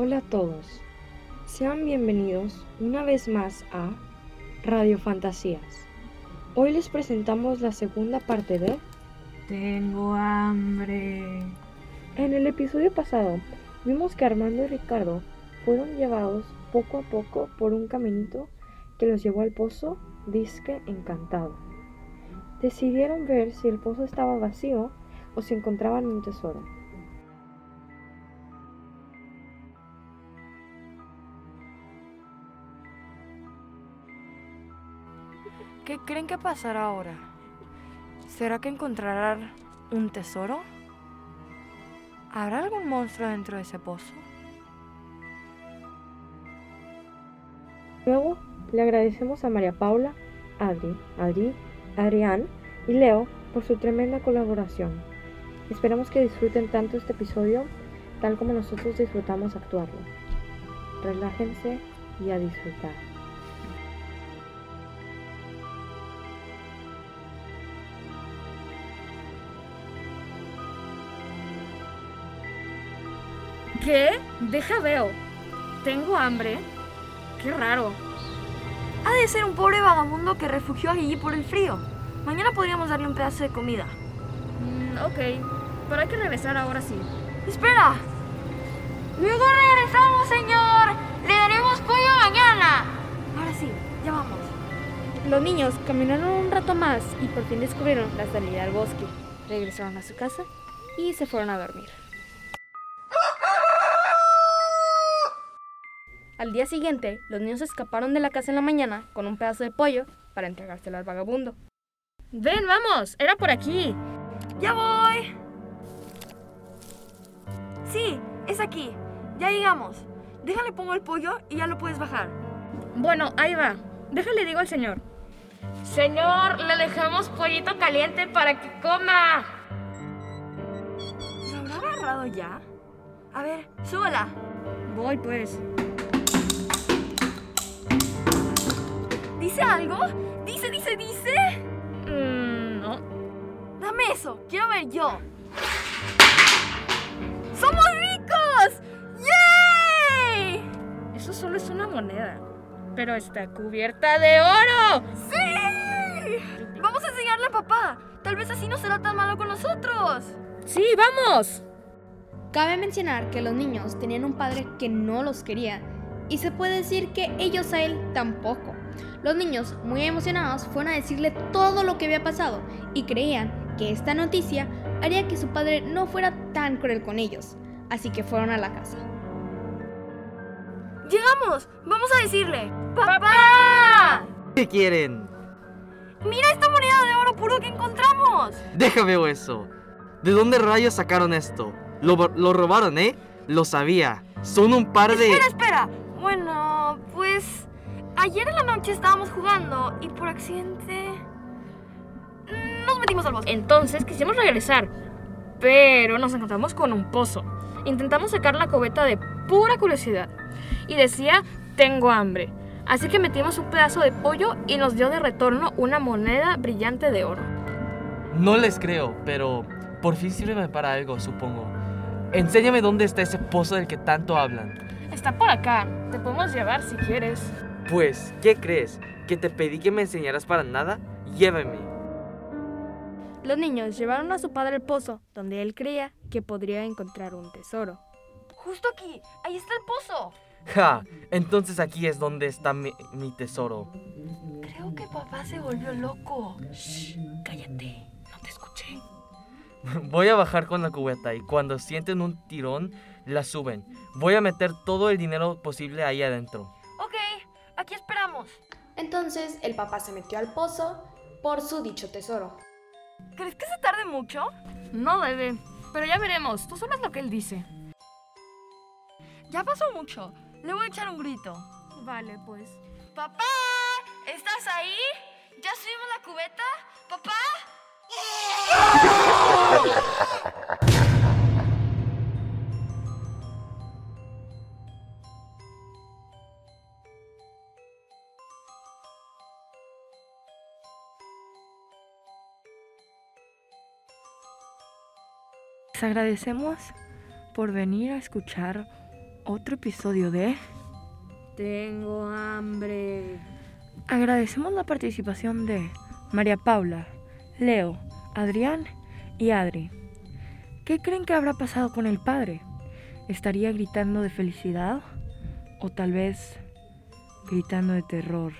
Hola a todos. Sean bienvenidos una vez más a Radio Fantasías. Hoy les presentamos la segunda parte de Tengo hambre. En el episodio pasado vimos que Armando y Ricardo fueron llevados poco a poco por un caminito que los llevó al pozo disque encantado. Decidieron ver si el pozo estaba vacío o si encontraban un tesoro. ¿Qué creen que pasará ahora? ¿Será que encontrarán un tesoro? ¿Habrá algún monstruo dentro de ese pozo? Luego le agradecemos a María Paula, Adri, Adri, Adrián y Leo por su tremenda colaboración. Esperamos que disfruten tanto este episodio tal como nosotros disfrutamos actuarlo. Relájense y a disfrutar. ¿Qué? Deja veo. ¿Tengo hambre? Qué raro. Ha de ser un pobre vagabundo que refugió a Gigi por el frío. Mañana podríamos darle un pedazo de comida. Mm, ok, pero hay que regresar ahora sí. ¡Espera! Luego regresamos, señor. Le daremos pollo mañana. Ahora sí, ya vamos. Los niños caminaron un rato más y por fin descubrieron la salida al bosque. Regresaron a su casa y se fueron a dormir. Al día siguiente, los niños escaparon de la casa en la mañana con un pedazo de pollo para entregárselo al vagabundo. Ven, vamos, era por aquí. ¡Ya voy! Sí, es aquí. Ya llegamos. Déjale pongo el pollo y ya lo puedes bajar. Bueno, ahí va. Déjale digo al señor. Señor, le dejamos pollito caliente para que coma. ¿Lo habrá agarrado ya? A ver, súbela. Voy pues. ¿Dice algo? ¿Dice, dice, dice? Mm, no. Dame eso, quiero ver yo. ¡Somos ricos! ¡Yay! Eso solo es una moneda. Pero está cubierta de oro. ¡Sí! Vamos a enseñarle a papá. Tal vez así no será tan malo con nosotros. Sí, vamos. Cabe mencionar que los niños tenían un padre que no los quería y se puede decir que ellos a él tampoco. Los niños, muy emocionados, fueron a decirle todo lo que había pasado y creían que esta noticia haría que su padre no fuera tan cruel con ellos, así que fueron a la casa. ¡Llegamos! ¡Vamos a decirle! ¡Papá! ¿Qué quieren? ¡Mira esta moneda de oro puro que encontramos! Déjame ver eso. ¿De dónde rayos sacaron esto? Lo, lo robaron, ¿eh? Lo sabía. Son un par de... Espera, espera. Bueno, pues... Ayer en la noche estábamos jugando y por accidente... Nos metimos al bosque. Entonces quisimos regresar, pero nos encontramos con un pozo. Intentamos sacar la cubeta de pura curiosidad y decía, tengo hambre. Así que metimos un pedazo de pollo y nos dio de retorno una moneda brillante de oro. No les creo, pero por fin sirve para algo, supongo. Enséñame dónde está ese pozo del que tanto hablan. Está por acá, te podemos llevar si quieres. Pues, ¿qué crees? ¿Que te pedí que me enseñaras para nada? Llévame. Los niños llevaron a su padre al pozo, donde él creía que podría encontrar un tesoro. Justo aquí, ahí está el pozo. Ja, entonces aquí es donde está mi, mi tesoro. Creo que papá se volvió loco. Shh, cállate, no te escuché. Voy a bajar con la cubeta y cuando sienten un tirón, la suben. Voy a meter todo el dinero posible ahí adentro. Aquí esperamos. Entonces el papá se metió al pozo por su dicho tesoro. ¿Crees que se tarde mucho? No debe, pero ya veremos. Tú solo es lo que él dice. Ya pasó mucho. Le voy a echar un grito. Vale, pues. ¡Papá! ¿Estás ahí? ¿Ya subimos la cubeta? ¿Papá? Les agradecemos por venir a escuchar otro episodio de... Tengo hambre. Agradecemos la participación de María Paula, Leo, Adrián y Adri. ¿Qué creen que habrá pasado con el padre? ¿Estaría gritando de felicidad? ¿O tal vez gritando de terror?